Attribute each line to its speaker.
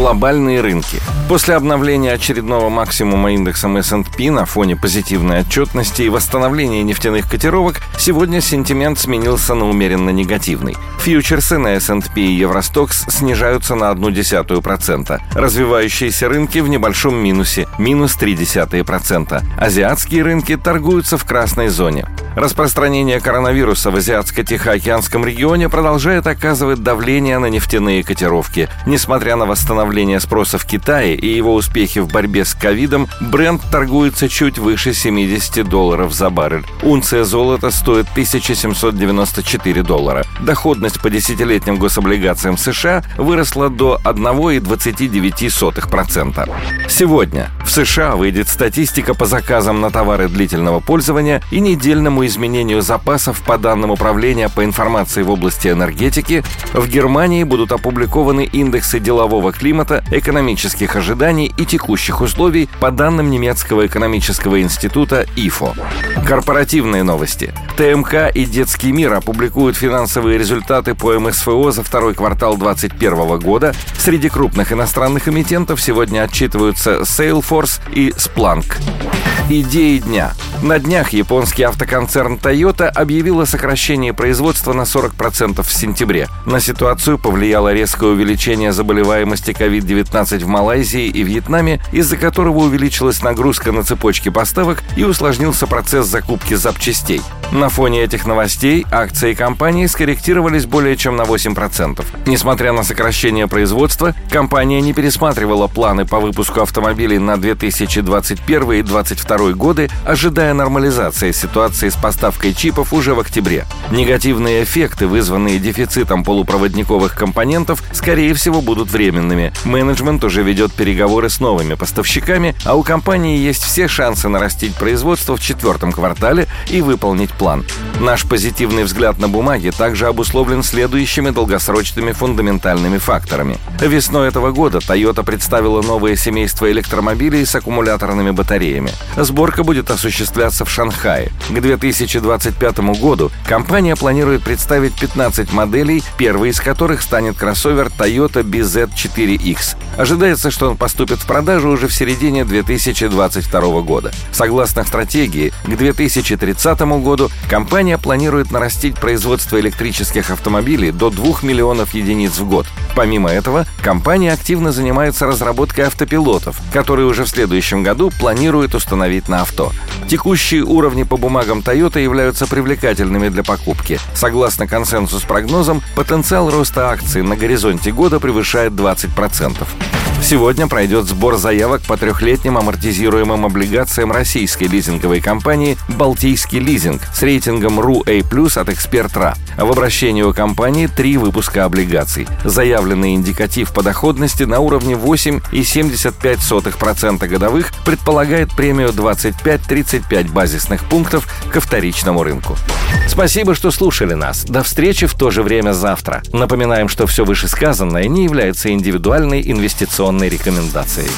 Speaker 1: Глобальные рынки. После обновления очередного максимума индексом S&P на фоне позитивной отчетности и восстановления нефтяных котировок, сегодня сентимент сменился на умеренно негативный. Фьючерсы на S&P и Евростокс снижаются на процента. Развивающиеся рынки в небольшом минусе – минус процента. Азиатские рынки торгуются в красной зоне. Распространение коронавируса в Азиатско-Тихоокеанском регионе продолжает оказывать давление на нефтяные котировки. Несмотря на восстановление спроса в Китае и его успехи в борьбе с ковидом, бренд торгуется чуть выше 70 долларов за баррель. Унция золота стоит 1794 доллара. Доходность по десятилетним гособлигациям США выросла до 1,29%. Сегодня в США выйдет статистика по заказам на товары длительного пользования и недельному изменению запасов по данным Управления по информации в области энергетики, в Германии будут опубликованы индексы делового климата, экономических ожиданий и текущих условий по данным немецкого экономического института ИФО. Корпоративные новости. ТМК и Детский мир опубликуют финансовые результаты по МСФО за второй квартал 2021 года. Среди крупных иностранных эмитентов сегодня отчитываются Salesforce и Splunk. Идеи дня. На днях японский автоконцерн Toyota объявил о сокращении производства на 40% в сентябре. На ситуацию повлияло резкое увеличение заболеваемости COVID-19 в Малайзии и Вьетнаме, из-за которого увеличилась нагрузка на цепочки поставок и усложнился процесс закупки запчастей. На фоне этих новостей акции компании скорректировались более чем на 8%. Несмотря на сокращение производства, компания не пересматривала планы по выпуску автомобилей на 2021 и 2022 годы, ожидая нормализации ситуации с поставкой чипов уже в октябре. Негативные эффекты, вызванные дефицитом полупроводниковых компонентов, скорее всего будут временными. Менеджмент уже ведет переговоры с новыми поставщиками, а у компании есть все шансы нарастить производство в четвертом квартале и выполнить план. Наш позитивный взгляд на бумаги также обусловлен следующими долгосрочными фундаментальными факторами. Весной этого года Toyota представила новое семейство электромобилей с аккумуляторными батареями. Сборка будет осуществляться в Шанхае. К 2025 году компания планирует представить 15 моделей, первой из которых станет кроссовер Toyota BZ4X. Ожидается, что он поступит в продажу уже в середине 2022 года. Согласно стратегии, к 2030 году компания планирует нарастить производство электрических автомобилей до 2 миллионов единиц в год. Помимо этого, компания активно занимается разработкой автопилотов, которые уже в следующем году планирует установить на авто. Текущие уровни по бумагам Toyota являются привлекательными для покупки. Согласно консенсус-прогнозам, потенциал роста акций на горизонте года превышает 20%. Сегодня пройдет сбор заявок по трехлетним амортизируемым облигациям российской лизинговой компании «Балтийский лизинг» с рейтингом RU-A+, от «Эксперт.РА». В обращении у компании три выпуска облигаций. Заявленный индикатив по доходности на уровне 8,75% годовых предполагает премию 25-35 базисных пунктов ко вторичному рынку. Спасибо, что слушали нас. До встречи в то же время завтра. Напоминаем, что все вышесказанное не является индивидуальной инвестиционной рекомендацией.